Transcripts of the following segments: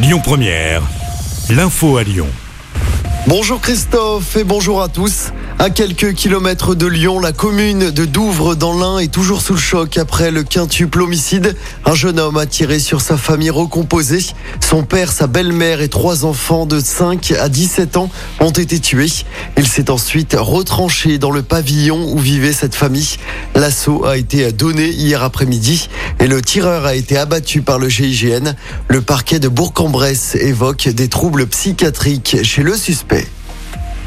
Lyon Première, l'info à Lyon. Bonjour Christophe et bonjour à tous. À quelques kilomètres de Lyon, la commune de Douvres dans l'Ain est toujours sous le choc après le quintuple homicide. Un jeune homme a tiré sur sa famille recomposée. Son père, sa belle-mère et trois enfants de 5 à 17 ans ont été tués. Il s'est ensuite retranché dans le pavillon où vivait cette famille. L'assaut a été donné hier après-midi et le tireur a été abattu par le GIGN. Le parquet de Bourg-en-Bresse évoque des troubles psychiatriques chez le suspect.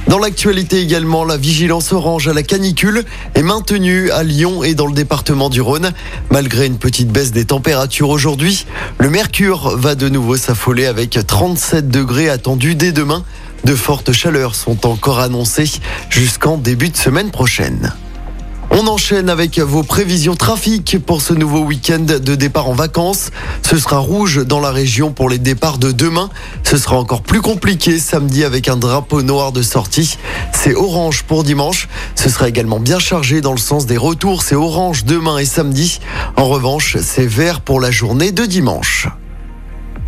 Dans l'actualité également, la vigilance orange à la canicule est maintenue à Lyon et dans le département du Rhône. Malgré une petite baisse des températures aujourd'hui, le mercure va de nouveau s'affoler avec 37 degrés attendus dès demain. De fortes chaleurs sont encore annoncées jusqu'en début de semaine prochaine. On enchaîne avec vos prévisions trafic pour ce nouveau week-end de départ en vacances. Ce sera rouge dans la région pour les départs de demain. Ce sera encore plus compliqué samedi avec un drapeau noir de sortie. C'est orange pour dimanche. Ce sera également bien chargé dans le sens des retours. C'est orange demain et samedi. En revanche, c'est vert pour la journée de dimanche.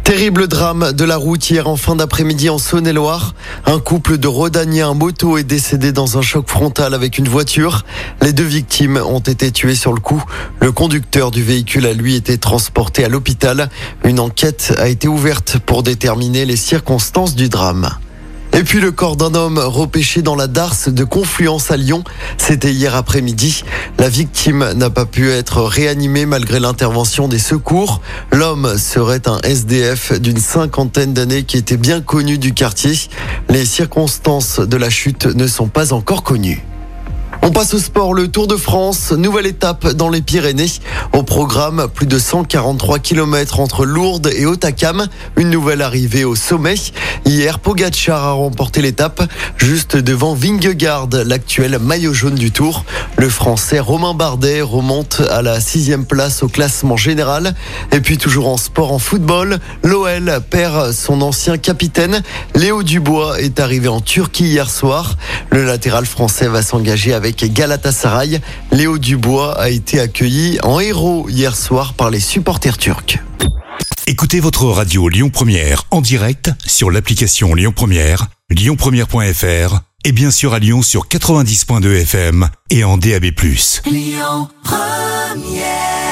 Terrible drame de la route hier en fin d'après-midi en Saône-et-Loire. Un couple de Rodaniens en moto est décédé dans un choc frontal avec une voiture. Les deux victimes ont été tuées sur le coup. Le conducteur du véhicule a lui été transporté à l'hôpital. Une enquête a été ouverte pour déterminer les circonstances du drame. Et puis le corps d'un homme repêché dans la darse de Confluence à Lyon. C'était hier après-midi. La victime n'a pas pu être réanimée malgré l'intervention des secours. L'homme serait un SDF d'une cinquantaine d'années qui était bien connu du quartier. Les circonstances de la chute ne sont pas encore connues. On passe au sport, le Tour de France, nouvelle étape dans les Pyrénées. Au programme, plus de 143 km entre Lourdes et Otakam. Une nouvelle arrivée au sommet. Hier, Pogacar a remporté l'étape juste devant Vingegaard, l'actuel maillot jaune du Tour. Le Français Romain Bardet remonte à la sixième place au classement général. Et puis toujours en sport, en football, l'OL perd son ancien capitaine. Léo Dubois est arrivé en Turquie hier soir. Le latéral français va s'engager avec Galatasaray. Léo Dubois a été accueilli en héros hier soir par les supporters turcs. Écoutez votre radio Lyon Première en direct sur l'application Lyon Première, lyonpremière.fr et bien sûr à Lyon sur 90.2 FM et en DAB+. Lyon Première